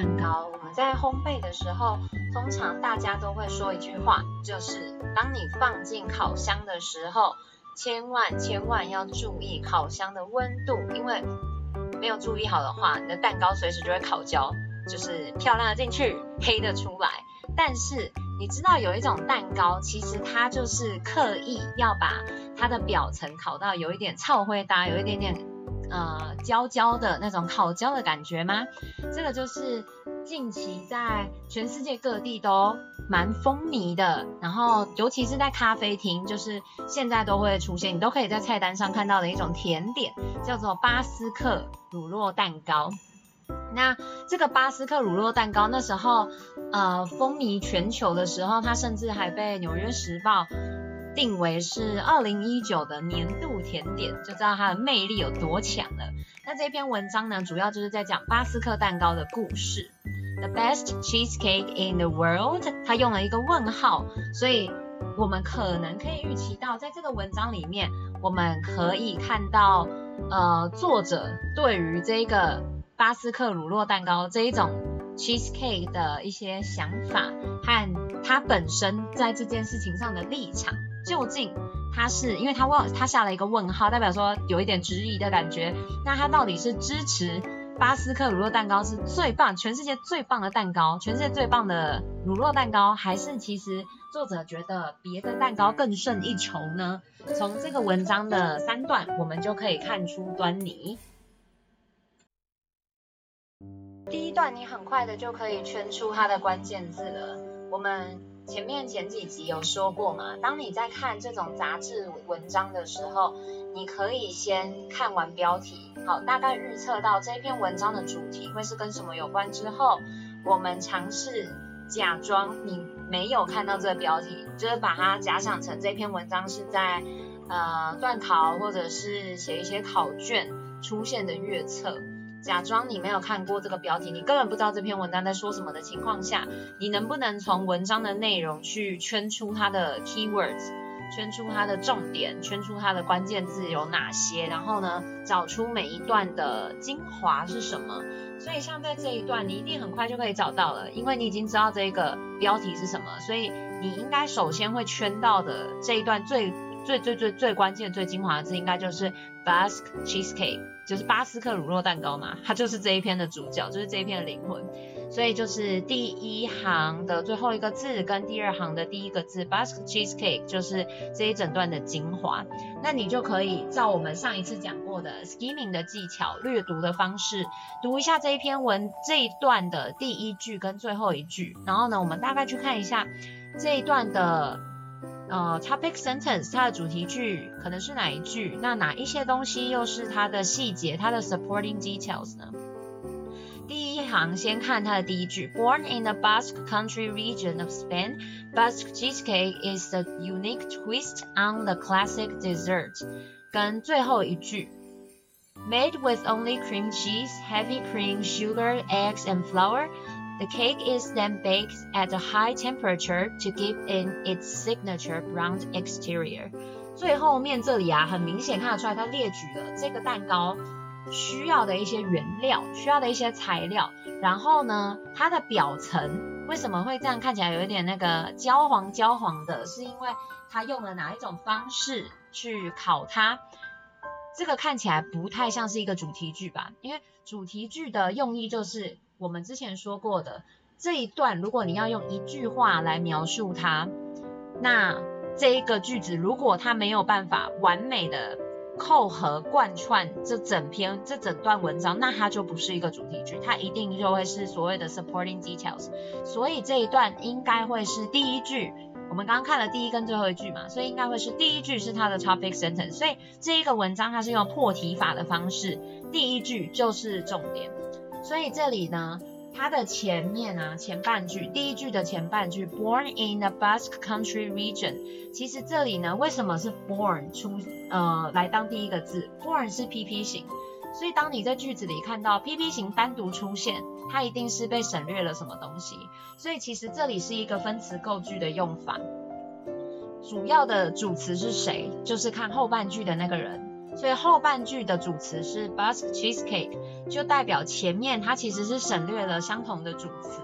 蛋糕，我们在烘焙的时候，通常大家都会说一句话，就是当你放进烤箱的时候，千万千万要注意烤箱的温度，因为没有注意好的话，你的蛋糕随时就会烤焦，就是漂亮的进去，黑的出来。但是你知道有一种蛋糕，其实它就是刻意要把它的表层烤到有一点超灰搭，有一点点呃焦焦的那种烤焦的感觉吗？这个就是近期在全世界各地都蛮风靡的，然后尤其是在咖啡厅，就是现在都会出现，你都可以在菜单上看到的一种甜点，叫做巴斯克乳酪蛋糕。那这个巴斯克乳酪蛋糕那时候，呃，风靡全球的时候，它甚至还被《纽约时报》定为是二零一九的年度甜点，就知道它的魅力有多强了。那这篇文章呢，主要就是在讲巴斯克蛋糕的故事。The best cheesecake in the world，它用了一个问号，所以我们可能可以预期到，在这个文章里面，我们可以看到，呃，作者对于这个。巴斯克乳酪蛋糕这一种 cheesecake 的一些想法和他本身在这件事情上的立场，究竟他是因为他问他下了一个问号，代表说有一点质疑的感觉。那他到底是支持巴斯克乳酪蛋糕是最棒，全世界最棒的蛋糕，全世界最棒的乳酪蛋糕，还是其实作者觉得别的蛋糕更胜一筹呢？从这个文章的三段，我们就可以看出端倪。第一段你很快的就可以圈出它的关键字了。我们前面前几集有说过嘛，当你在看这种杂志文章的时候，你可以先看完标题，好，大概预测到这篇文章的主题会是跟什么有关之后，我们尝试假装你没有看到这个标题，就是把它假想成这篇文章是在呃段考或者是写一些考卷出现的预测。假装你没有看过这个标题，你根本不知道这篇文章在说什么的情况下，你能不能从文章的内容去圈出它的 keywords，圈出它的重点，圈出它的关键字有哪些，然后呢，找出每一段的精华是什么？所以像在这一段，你一定很快就可以找到了，因为你已经知道这个标题是什么，所以你应该首先会圈到的这一段最最最最最关键、最精华的字，应该就是 Basque cheesecake。就是巴斯克乳酪蛋糕嘛，它就是这一篇的主角，就是这一篇的灵魂。所以就是第一行的最后一个字跟第二行的第一个字，Basque cheesecake 就是这一整段的精华。那你就可以照我们上一次讲过的 skimming 的技巧，略读的方式，读一下这一篇文这一段的第一句跟最后一句。然后呢，我们大概去看一下这一段的。呃，topic sentence 它的主题句可能是哪一句？那哪一些东西又是它的细节，它的 supporting details 呢？第一行先看它的第一句，Born in the Basque Country region of Spain, Basque cheesecake is a unique twist on the classic dessert。跟最后一句，Made with only cream cheese, heavy cream, sugar, eggs and flour。 The cake is then baked at a high temperature to give in its signature brown exterior。最后面这里啊，很明显看得出来，它列举了这个蛋糕需要的一些原料，需要的一些材料。然后呢，它的表层为什么会这样看起来有一点那个焦黄焦黄的？是因为它用了哪一种方式去烤它？这个看起来不太像是一个主题句吧？因为主题句的用意就是。我们之前说过的这一段，如果你要用一句话来描述它，那这一个句子如果它没有办法完美的扣合贯穿这整篇这整段文章，那它就不是一个主题句，它一定就会是所谓的 supporting details。所以这一段应该会是第一句，我们刚刚看了第一跟最后一句嘛，所以应该会是第一句是它的 topic sentence。所以这一个文章它是用破题法的方式，第一句就是重点。所以这里呢，它的前面啊，前半句，第一句的前半句，Born in the Basque Country region，其实这里呢，为什么是 born 出呃来当第一个字？Born 是 PP 型，所以当你在句子里看到 PP 型单独出现，它一定是被省略了什么东西。所以其实这里是一个分词构句的用法，主要的主词是谁？就是看后半句的那个人。所以后半句的主词是 Basque cheesecake，就代表前面它其实是省略了相同的主词，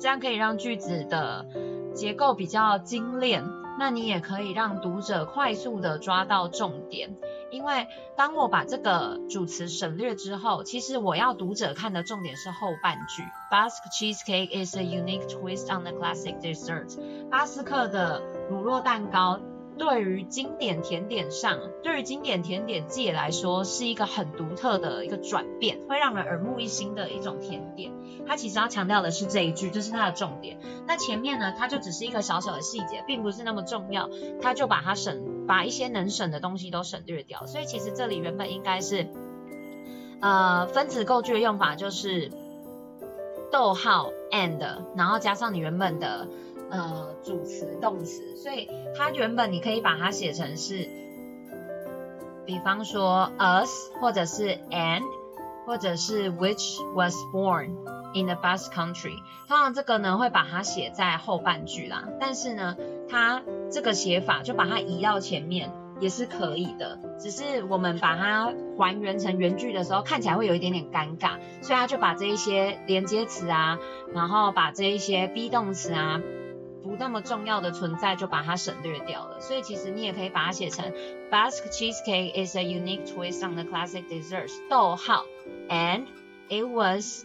这样可以让句子的结构比较精炼。那你也可以让读者快速的抓到重点，因为当我把这个主词省略之后，其实我要读者看的重点是后半句。Basque cheesecake is a unique twist on the classic dessert。巴斯克的乳酪蛋糕。对于经典甜点上，对于经典甜点界来说，是一个很独特的一个转变，会让人耳目一新的一种甜点。它其实要强调的是这一句，这是它的重点。那前面呢，它就只是一个小小的细节，并不是那么重要，它就把它省，把一些能省的东西都省略掉。所以其实这里原本应该是，呃，分子构句的用法就是逗号 and，然后加上你原本的。呃，主词、动词，所以它原本你可以把它写成是，比方说 us，或者是 and，或者是 which was born in the bus Country。通常这个呢会把它写在后半句啦，但是呢，它这个写法就把它移到前面也是可以的，只是我们把它还原成原句的时候，看起来会有一点点尴尬，所以他就把这一些连接词啊，然后把这一些 be 动词啊。不那么重要的存在就把它省略掉了，所以其实你也可以把它写成 Basque cheesecake is a unique twist on the classic desserts，逗号，and it was，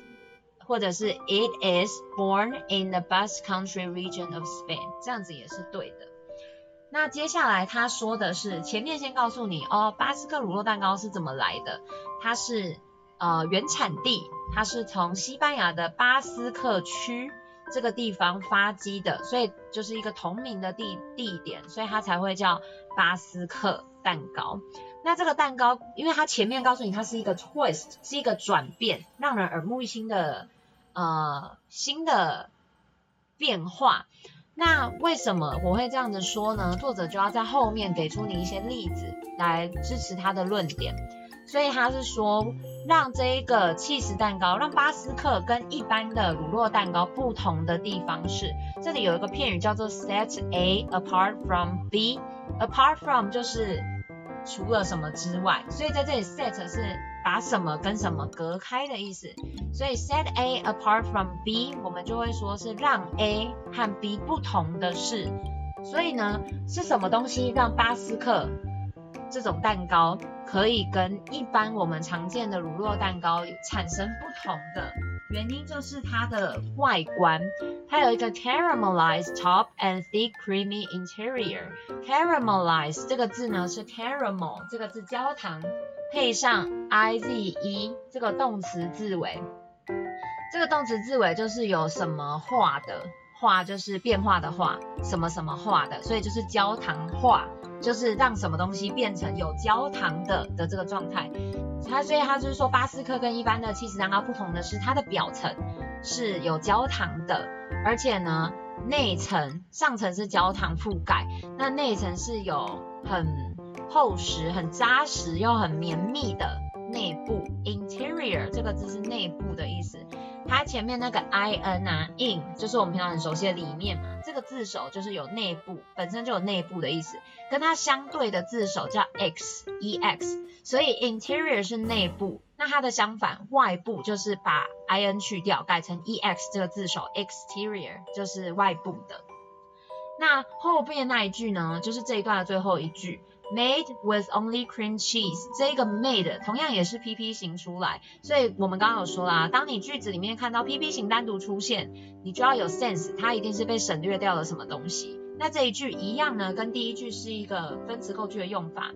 或者是 it is born in the Basque Country region of Spain，这样子也是对的。那接下来他说的是前面先告诉你哦，巴斯克乳酪蛋糕是怎么来的，它是呃原产地，它是从西班牙的巴斯克区。这个地方发迹的，所以就是一个同名的地地点，所以它才会叫巴斯克蛋糕。那这个蛋糕，因为它前面告诉你它是一个 twist，是一个转变，让人耳目一新的呃新的变化。那为什么我会这样子说呢？作者就要在后面给出你一些例子来支持他的论点。所以他是说，让这一个起司蛋糕，让巴斯克跟一般的乳酪蛋糕不同的地方是，这里有一个片语叫做 set A apart from B。apart from 就是除了什么之外，所以在这里 set 是把什么跟什么隔开的意思。所以 set A apart from B，我们就会说是让 A 和 B 不同的是。所以呢，是什么东西让巴斯克这种蛋糕可以跟一般我们常见的乳酪蛋糕产生不同的原因，就是它的外观，它有一个 caramelized top and thick creamy interior。caramelize 这个字呢是 caramel 这个字焦糖配上 i z e 这个动词字尾，这个动词字尾就是有什么化的。化就是变化的化，什么什么化的，所以就是焦糖化，就是让什么东西变成有焦糖的的这个状态。它所以它就是说，巴斯克跟一般的起司蛋糕不同的是，它的表层是有焦糖的，而且呢，内层上层是焦糖覆盖，那内层是有很厚实、很扎实又很绵密的内部。Interior 这个字是内部的意思。它前面那个 i n 啊，in 就是我们平常很熟悉的里面嘛，这个字首就是有内部，本身就有内部的意思，跟它相对的字首叫 x e x，所以 interior 是内部，那它的相反外部就是把 i n 去掉，改成 e x 这个字首，exterior 就是外部的。那后边那一句呢，就是这一段的最后一句。Made with only cream cheese，这个 made 同样也是 PP 型出来，所以我们刚刚有说啦，当你句子里面看到 PP 型单独出现，你就要有 sense，它一定是被省略掉了什么东西。那这一句一样呢，跟第一句是一个分词构句的用法，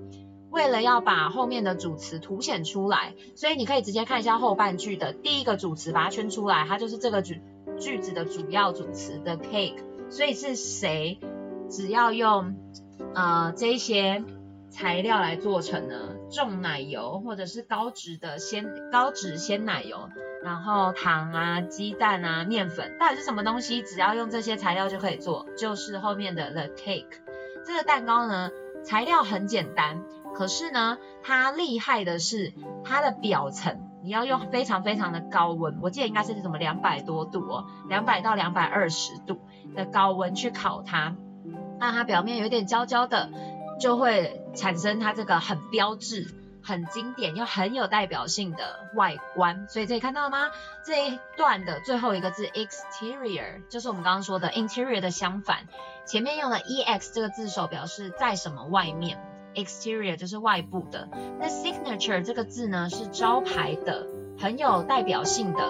为了要把后面的主词凸显出来，所以你可以直接看一下后半句的第一个主词，把它圈出来，它就是这个句句子的主要主词的 cake，所以是谁？只要用呃这一些。材料来做成呢，重奶油或者是高脂的鲜高脂鲜奶油，然后糖啊、鸡蛋啊、面粉，到底是什么东西？只要用这些材料就可以做，就是后面的 the cake。这个蛋糕呢，材料很简单，可是呢，它厉害的是它的表层，你要用非常非常的高温，我记得应该是什么两百多度哦，两百到两百二十度的高温去烤它，让它表面有点焦焦的。就会产生它这个很标志、很经典又很有代表性的外观。所以这里看到了吗？这一段的最后一个字 exterior 就是我们刚刚说的 interior 的相反，前面用了 ex 这个字首表示在什么外面，exterior 就是外部的。那 signature 这个字呢是招牌的，很有代表性的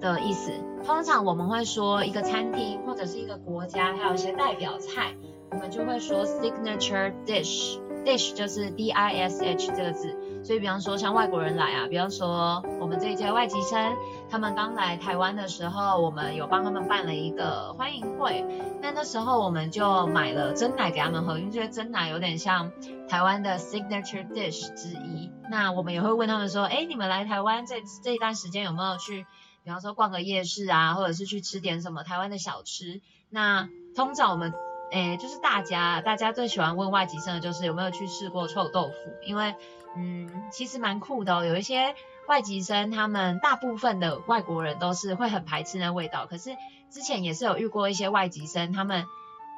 的意思。通常我们会说一个餐厅或者是一个国家，它有一些代表菜。我们就会说 signature dish，dish 就是 D I S H 这个字，所以比方说像外国人来啊，比方说我们这一届外籍生，他们刚来台湾的时候，我们有帮他们办了一个欢迎会，那那时候我们就买了珍奶给他们喝，因为觉得珍奶有点像台湾的 signature dish 之一。那我们也会问他们说，哎，你们来台湾这这一段时间有没有去，比方说逛个夜市啊，或者是去吃点什么台湾的小吃？那通常我们诶，就是大家，大家最喜欢问外籍生的就是有没有去试过臭豆腐，因为，嗯，其实蛮酷的哦。有一些外籍生，他们大部分的外国人都是会很排斥那味道，可是之前也是有遇过一些外籍生，他们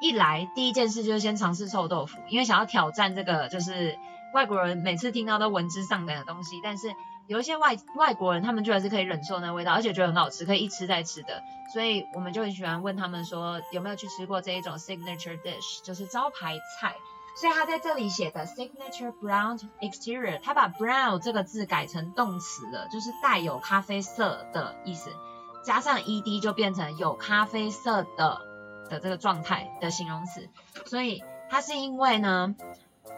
一来第一件事就是先尝试臭豆腐，因为想要挑战这个，就是外国人每次听到都闻之丧胆的东西，但是。有一些外外国人，他们居然是可以忍受那味道，而且觉得很好吃，可以一吃再吃的。所以我们就很喜欢问他们说，有没有去吃过这一种 signature dish，就是招牌菜。所以他在这里写的 signature brown exterior，他把 brown 这个字改成动词了，就是带有咖啡色的意思，加上 ed 就变成有咖啡色的的这个状态的形容词。所以它是因为呢。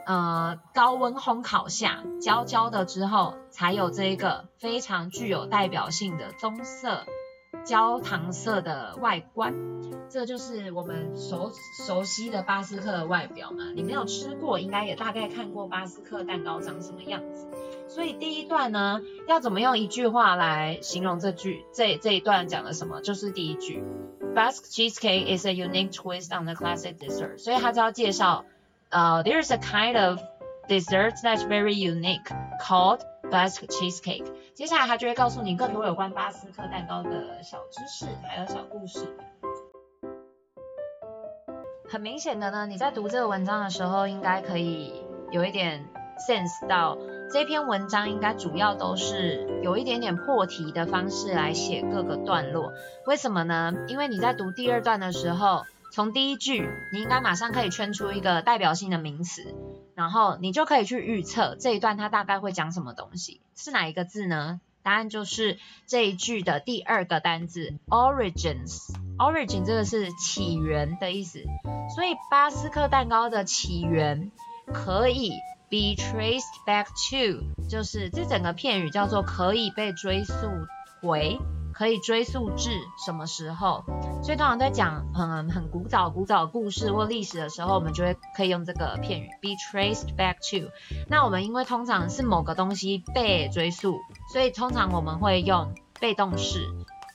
呃，高温烘烤下焦焦的之后，才有这一个非常具有代表性的棕色、焦糖色的外观。这就是我们熟熟悉的巴斯克的外表嘛。你没有吃过，应该也大概看过巴斯克蛋糕长什么样子。所以第一段呢，要怎么用一句话来形容这句？这这一段讲了什么？就是第一句，Basque cheesecake is a unique twist on the classic dessert。所以他就要介绍。呃、，there is a kind of dessert that's very unique called Basque cheesecake。接下来他就会告诉你更多有关巴斯克蛋糕的小知识，还有小故事。很明显的呢，你在读这个文章的时候，应该可以有一点 sense 到这篇文章应该主要都是有一点点破题的方式来写各个段落。为什么呢？因为你在读第二段的时候。从第一句，你应该马上可以圈出一个代表性的名词，然后你就可以去预测这一段它大概会讲什么东西，是哪一个字呢？答案就是这一句的第二个单字 origins。origin 这个是起源的意思，所以巴斯克蛋糕的起源可以 be traced back to，就是这整个片语叫做可以被追溯回。可以追溯至什么时候？所以通常在讲很很古早古早的故事或历史的时候，我们就会可以用这个片语 be traced back to。那我们因为通常是某个东西被追溯，所以通常我们会用被动式。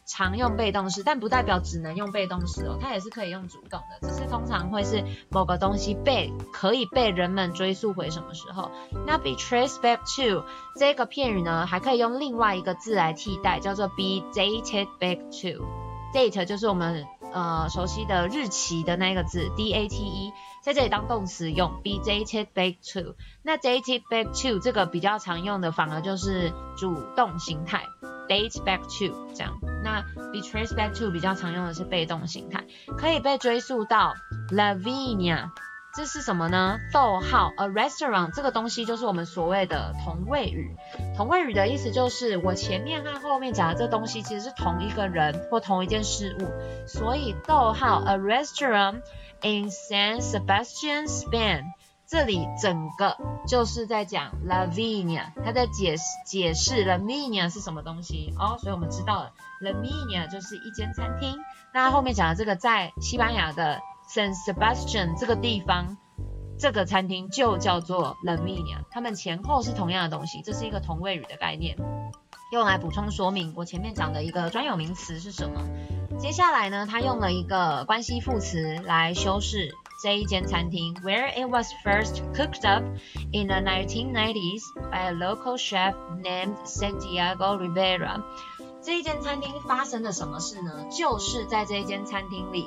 常用被动式，但不代表只能用被动式哦，它也是可以用主动的，只是通常会是某个东西被可以被人们追溯回什么时候。那 be traced back to 这个片语呢，还可以用另外一个字来替代，叫做 be dated back to。date 就是我们呃熟悉的日期的那个字，d a t e，在这里当动词用，be dated back to。那 dated back to 这个比较常用的，反而就是主动形态。Date back to 这样，那 be traced back to 比较常用的是被动形态，可以被追溯到 Lavinia，这是什么呢？逗号 a restaurant 这个东西就是我们所谓的同位语，同位语的意思就是我前面和后面讲的这东西其实是同一个人或同一件事物，所以逗号 a restaurant in San Sebastian, Spain。这里整个就是在讲 Lavinia，他在解释解释 Lavinia 是什么东西哦，所以我们知道了 Lavinia 就是一间餐厅。那后面讲的这个在西班牙的 San Sebastian 这个地方，这个餐厅就叫做 Lavinia，它们前后是同样的东西，这是一个同位语的概念，用来补充说明我前面讲的一个专有名词是什么。接下来呢，他用了一个关系副词来修饰。这一间餐厅，where it was first cooked up in the 1990s by a local chef named Santiago Rivera。这一间餐厅发生了什么事呢？就是在这一间餐厅里，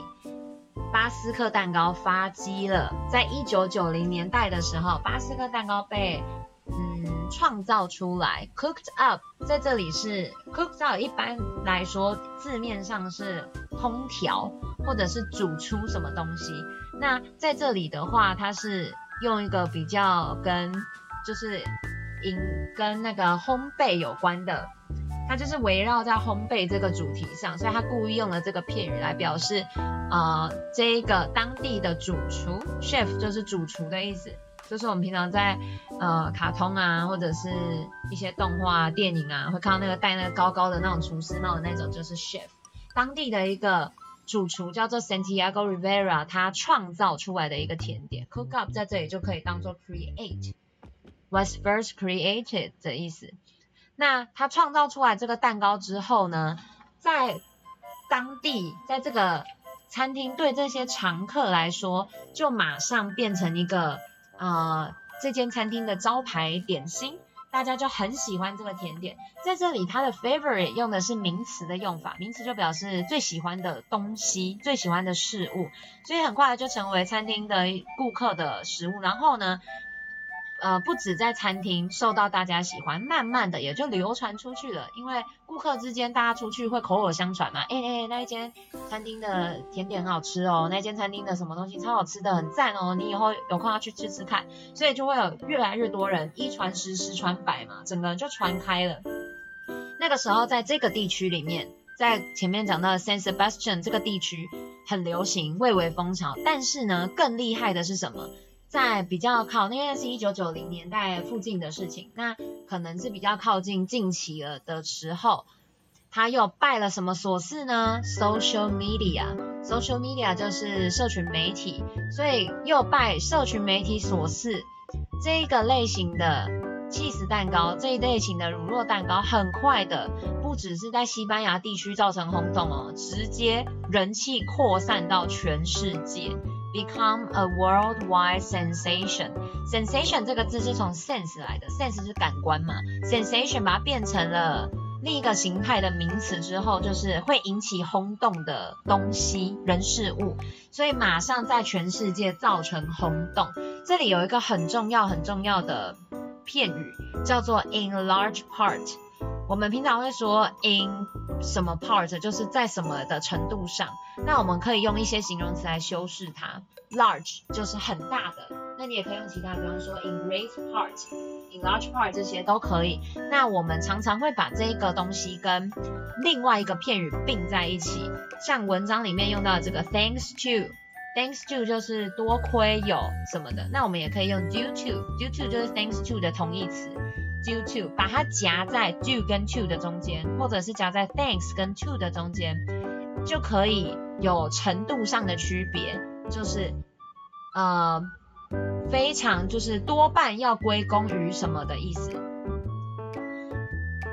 巴斯克蛋糕发迹了。在一九九零年代的时候，巴斯克蛋糕被嗯创造出来，cooked up，在这里是 cooked up，一般来说字面上是烹调或者是煮出什么东西。那在这里的话，它是用一个比较跟就是饮跟那个烘焙有关的。它就是围绕在烘焙这个主题上，所以他故意用了这个片语来表示，呃，这一个当地的主厨 chef 就是主厨的意思，就是我们平常在呃卡通啊或者是一些动画电影啊会看到那个戴那个高高的那种厨师帽的那种就是 chef，当地的一个主厨叫做 Santiago Rivera，他创造出来的一个甜点。Cook up 在这里就可以当做 create，was first created 的意思。那他创造出来这个蛋糕之后呢，在当地，在这个餐厅对这些常客来说，就马上变成一个呃这间餐厅的招牌点心，大家就很喜欢这个甜点。在这里，它的 favorite 用的是名词的用法，名词就表示最喜欢的东西、最喜欢的事物，所以很快就成为餐厅的顾客的食物。然后呢，呃，不止在餐厅受到大家喜欢，慢慢的也就流传出去了。因为顾客之间大家出去会口耳相传嘛，哎哎，那一间餐厅的甜点很好吃哦，那间餐厅的什么东西超好吃的，很赞哦，你以后有空要去吃吃看。所以就会有越来越多人，一传十，十传百嘛，整个就传开了。那个时候在这个地区里面，在前面讲到的 San Sebastian 这个地区很流行，蔚为风潮。但是呢，更厉害的是什么？在比较靠，因为是一九九零年代附近的事情，那可能是比较靠近近期了的时候，他又拜了什么所赐呢？Social media，social media 就是社群媒体，所以又拜社群媒体所赐，这一个类型的起司蛋糕，这一类型的乳酪蛋糕，很快的，不只是在西班牙地区造成轰动哦，直接人气扩散到全世界。Become a worldwide sensation. Sensation 这个字是从 sense 来的，sense 是感官嘛。Sensation 把它变成了另一个形态的名词之后，就是会引起轰动的东西、人、事物，所以马上在全世界造成轰动。这里有一个很重要、很重要的片语，叫做 in large part。我们平常会说 in 什么 part，就是在什么的程度上。那我们可以用一些形容词来修饰它。large 就是很大的，那你也可以用其他，比方说 in great part，in large part 这些都可以。那我们常常会把这一个东西跟另外一个片语并在一起，像文章里面用到这个 thanks to，thanks to 就是多亏有什么的。那我们也可以用 due to，due to 就是 thanks to 的同义词。Due to 把它夹在 due 跟 to 的中间，或者是夹在 thanks 跟 to 的中间，就可以有程度上的区别，就是呃非常就是多半要归功于什么的意思。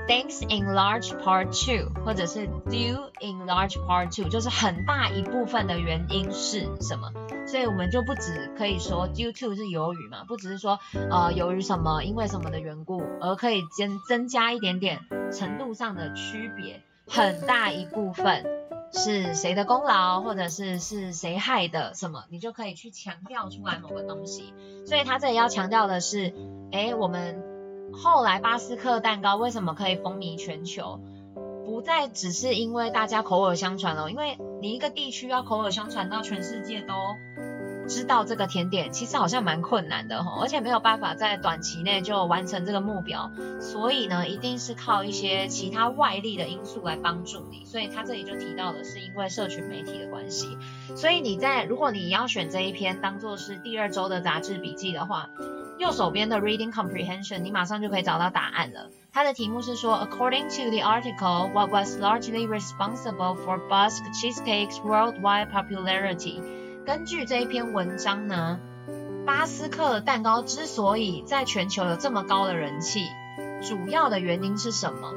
Thanks in large part to，或者是 due in large part to，就是很大一部分的原因是什么？所以我们就不只可以说 due to 是由于嘛，不只是说呃由于什么因为什么的缘故，而可以增增加一点点程度上的区别，很大一部分是谁的功劳，或者是是谁害的什么，你就可以去强调出来某个东西。所以他这里要强调的是，诶，我们后来巴斯克蛋糕为什么可以风靡全球？不再只是因为大家口耳相传了，因为你一个地区要口耳相传到全世界都知道这个甜点，其实好像蛮困难的哈，而且没有办法在短期内就完成这个目标，所以呢，一定是靠一些其他外力的因素来帮助你。所以他这里就提到的是因为社群媒体的关系，所以你在如果你要选这一篇当做是第二周的杂志笔记的话，右手边的 Reading Comprehension 你马上就可以找到答案了。它的题目是说，According to the article, what was largely responsible for Basque cheesecake's worldwide popularity？根据这一篇文章呢，巴斯克蛋糕之所以在全球有这么高的人气，主要的原因是什么？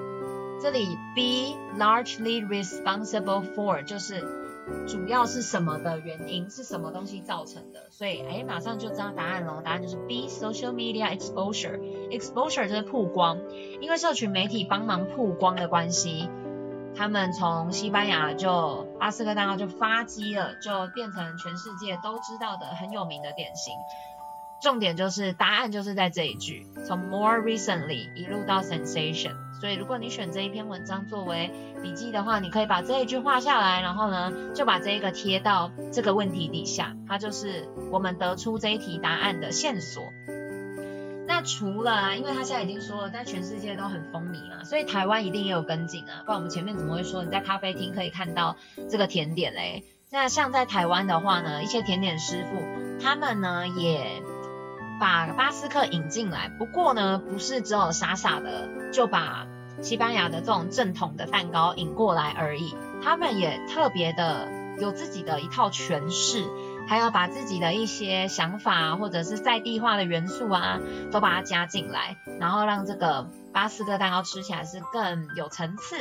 这里 be largely responsible for 就是。主要是什么的原因？是什么东西造成的？所以，哎，马上就知道答案了。答案就是 be social media exposure。exposure 就是曝光，因为社群媒体帮忙曝光的关系，他们从西班牙就巴斯克蛋糕就发迹了，就变成全世界都知道的很有名的点心。重点就是答案就是在这一句，从 more recently 一路到 sensation。所以如果你选这一篇文章作为笔记的话，你可以把这一句画下来，然后呢就把这一个贴到这个问题底下，它就是我们得出这一题答案的线索。那除了啊，因为他现在已经说了，在全世界都很风靡嘛，所以台湾一定也有跟进啊，不然我们前面怎么会说你在咖啡厅可以看到这个甜点嘞？那像在台湾的话呢，一些甜点师傅他们呢也。把巴斯克引进来，不过呢，不是只有傻傻的就把西班牙的这种正统的蛋糕引过来而已，他们也特别的有自己的一套诠释，还有把自己的一些想法或者是在地化的元素啊，都把它加进来，然后让这个巴斯克蛋糕吃起来是更有层次，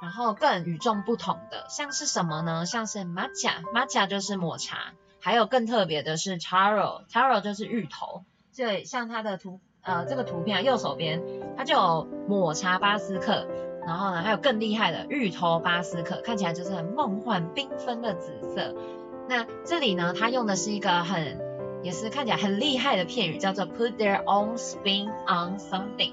然后更与众不同的。像是什么呢？像是 matcha，matcha 就是抹茶，还有更特别的是 taro，taro 就是芋头。对，像它的图，呃，这个图片，右手边它就有抹茶巴斯克，然后呢，还有更厉害的芋头巴斯克，看起来就是很梦幻缤纷的紫色。那这里呢，它用的是一个很，也是看起来很厉害的片语，叫做 put their own spin on something。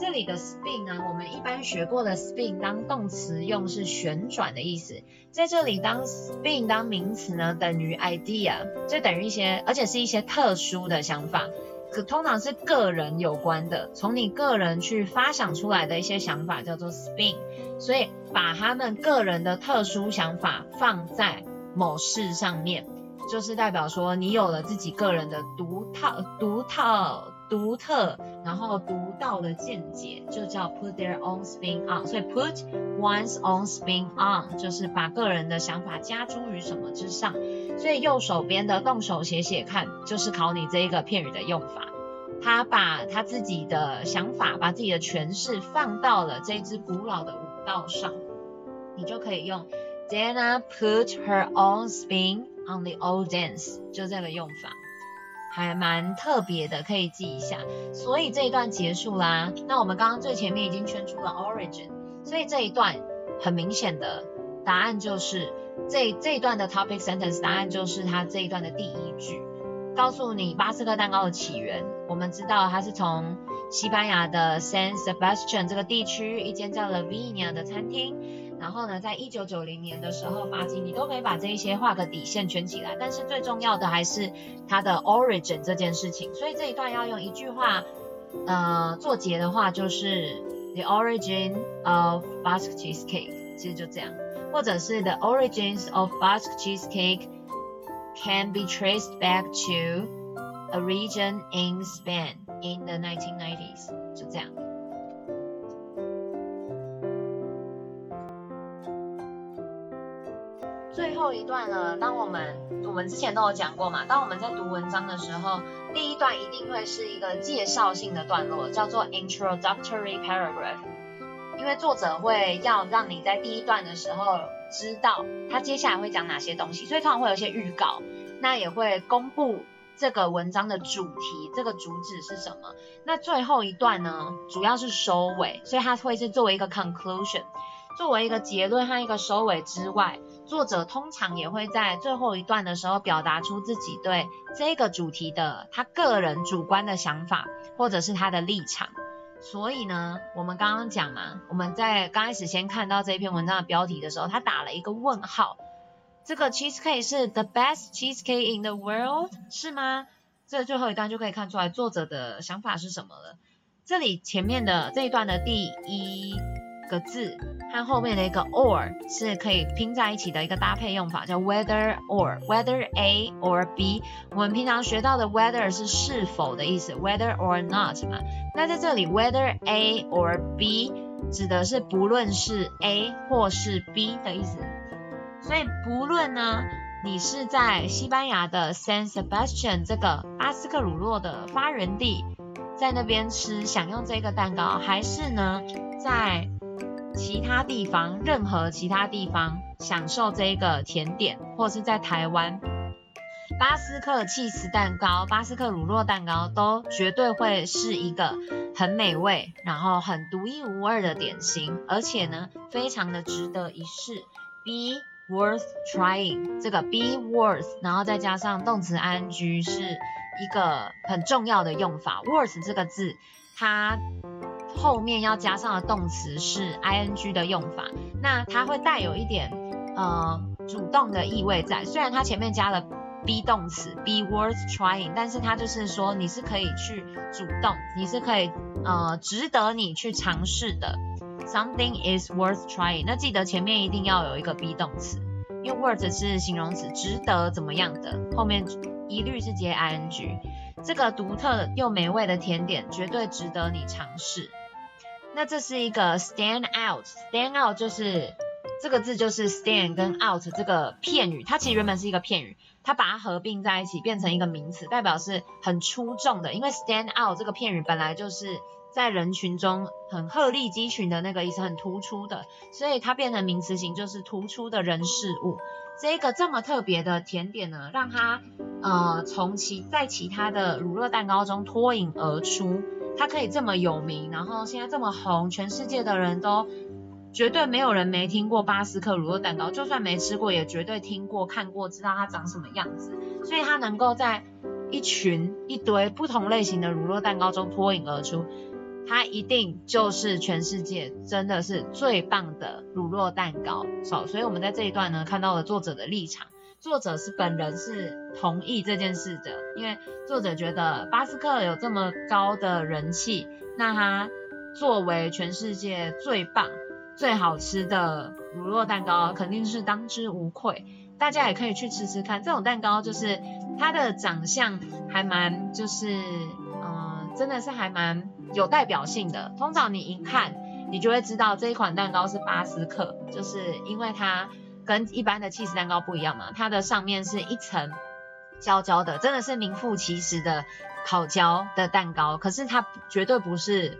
这里的 spin 呢，我们一般学过的 spin 当动词用是旋转的意思，在这里当 spin 当名词呢，等于 idea，就等于一些，而且是一些特殊的想法，可通常是个人有关的，从你个人去发想出来的一些想法叫做 spin，所以把他们个人的特殊想法放在某事上面，就是代表说你有了自己个人的独套、独套。独特，然后独到的见解，就叫 put their own spin on。所以 put one's own spin on 就是把个人的想法加诸于什么之上。所以右手边的动手写写看，就是考你这一个片语的用法。他把他自己的想法，把自己的诠释放到了这支古老的舞蹈上，你就可以用 Dana put her own spin on the old dance，就这个用法。还蛮特别的，可以记一下。所以这一段结束啦。那我们刚刚最前面已经圈出了 origin，所以这一段很明显的答案就是这这一段的 topic sentence 答案就是它这一段的第一句，告诉你巴斯克蛋糕的起源。我们知道它是从西班牙的 San Sebastian 这个地区一间叫 Lavinia 的餐厅。然后呢，在一九九零年的时候发迹，你都可以把这一些画个底线圈起来。但是最重要的还是它的 origin 这件事情。所以这一段要用一句话，呃，做结的话就是 the origin of Basque cheesecake，其实就这样，或者是 the origins of Basque cheesecake can be traced back to a region in Spain in the 1990s，最后一段呢，当我们我们之前都有讲过嘛，当我们在读文章的时候，第一段一定会是一个介绍性的段落，叫做 introductory paragraph，因为作者会要让你在第一段的时候知道他接下来会讲哪些东西，所以通常会有一些预告，那也会公布这个文章的主题，这个主旨是什么。那最后一段呢，主要是收尾，所以它会是作为一个 conclusion，作为一个结论和一个收尾之外。作者通常也会在最后一段的时候表达出自己对这个主题的他个人主观的想法，或者是他的立场。所以呢，我们刚刚讲嘛，我们在刚开始先看到这篇文章的标题的时候，他打了一个问号。这个 cheesecake 是 the best cheesecake in the world 是吗？这最后一段就可以看出来作者的想法是什么了。这里前面的这一段的第一个字。和后面的一个 or 是可以拼在一起的一个搭配用法，叫 whether or，whether A or B。我们平常学到的 whether 是是否的意思，whether or not 嘛。那在这里 whether A or B 指的是不论是 A 或是 B 的意思。所以不论呢，你是在西班牙的 San Sebastian 这个巴斯克乳酪的发源地，在那边吃享用这个蛋糕，还是呢在其他地方，任何其他地方享受这个甜点，或是在台湾，巴斯克起司蛋糕、巴斯克乳酪蛋糕都绝对会是一个很美味，然后很独一无二的点心，而且呢，非常的值得一试。Be worth trying，这个 be worth，然后再加上动词 ing 是一个很重要的用法。worth 这个字，它后面要加上的动词是 ing 的用法，那它会带有一点呃主动的意味在，虽然它前面加了。be 动词 be worth trying，但是它就是说你是可以去主动，你是可以呃值得你去尝试的。Something is worth trying，那记得前面一定要有一个 be 动词，因为 worth 是形容词，值得怎么样的，后面一律是接 ing。这个独特又美味的甜点绝对值得你尝试。那这是一个 stand out，stand out 就是这个字就是 stand 跟 out 这个片语，它其实原本是一个片语。它把它合并在一起，变成一个名词，代表是很出众的。因为 stand out 这个片语本来就是在人群中很鹤立鸡群的那个意思，很突出的，所以它变成名词型，就是突出的人事物。这个这么特别的甜点呢，让它呃从其在其他的乳酪蛋糕中脱颖而出，它可以这么有名，然后现在这么红，全世界的人都。绝对没有人没听过巴斯克乳酪蛋糕，就算没吃过，也绝对听过、看过，知道它长什么样子。所以它能够在一群一堆不同类型的乳酪蛋糕中脱颖而出，它一定就是全世界真的是最棒的乳酪蛋糕。好，所以我们在这一段呢，看到了作者的立场，作者是本人是同意这件事的，因为作者觉得巴斯克有这么高的人气，那它作为全世界最棒。最好吃的乳酪蛋糕肯定是当之无愧，大家也可以去吃吃看。这种蛋糕就是它的长相还蛮，就是嗯、真的是还蛮有代表性的。通常你一看，你就会知道这一款蛋糕是巴斯克，就是因为它跟一般的起司蛋糕不一样嘛，它的上面是一层焦焦的，真的是名副其实的烤焦的蛋糕。可是它绝对不是。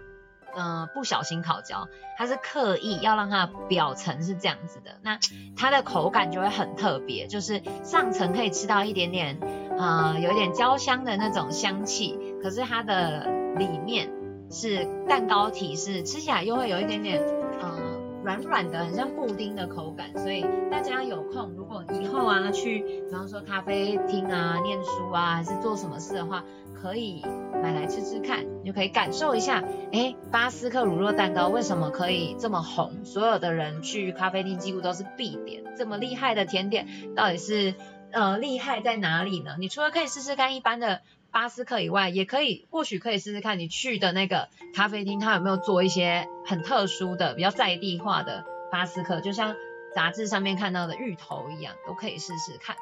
嗯、不小心烤焦，它是刻意要让它表层是这样子的，那它的口感就会很特别，就是上层可以吃到一点点，呃，有一点焦香的那种香气，可是它的里面是蛋糕体，是吃起来又会有一点点，软软的，很像布丁的口感，所以大家有空，如果以后啊去，比方说咖啡厅啊念书啊，还是做什么事的话。可以买来吃吃看，你就可以感受一下，诶，巴斯克乳酪蛋糕为什么可以这么红？所有的人去咖啡厅几乎都是必点，这么厉害的甜点到底是呃厉害在哪里呢？你除了可以试试看一般的巴斯克以外，也可以或许可以试试看你去的那个咖啡厅，它有没有做一些很特殊的、比较在地化的巴斯克，就像杂志上面看到的芋头一样，都可以试试看。